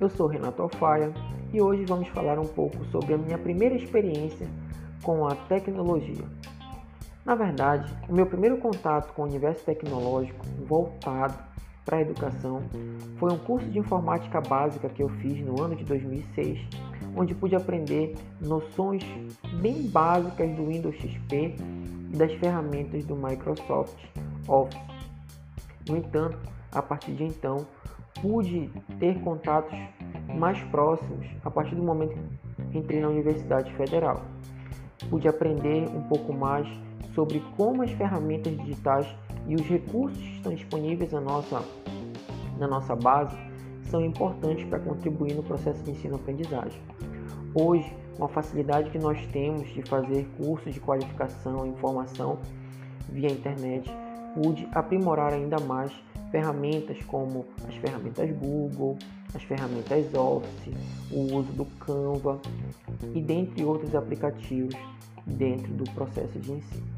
Eu sou Renato Alfaia e hoje vamos falar um pouco sobre a minha primeira experiência com a tecnologia. Na verdade, o meu primeiro contato com o universo tecnológico voltado para a educação foi um curso de informática básica que eu fiz no ano de 2006, onde pude aprender noções bem básicas do Windows XP e das ferramentas do Microsoft Office. No entanto, a partir de então, pude ter contatos mais próximos a partir do momento que entrei na Universidade Federal. Pude aprender um pouco mais sobre como as ferramentas digitais e os recursos que estão disponíveis na nossa, na nossa base são importantes para contribuir no processo de ensino-aprendizagem. Hoje, uma facilidade que nós temos de fazer cursos de qualificação e informação via internet, pude aprimorar ainda mais ferramentas como as ferramentas Google, as ferramentas Office, o uso do Canva e dentre outros aplicativos dentro do processo de ensino.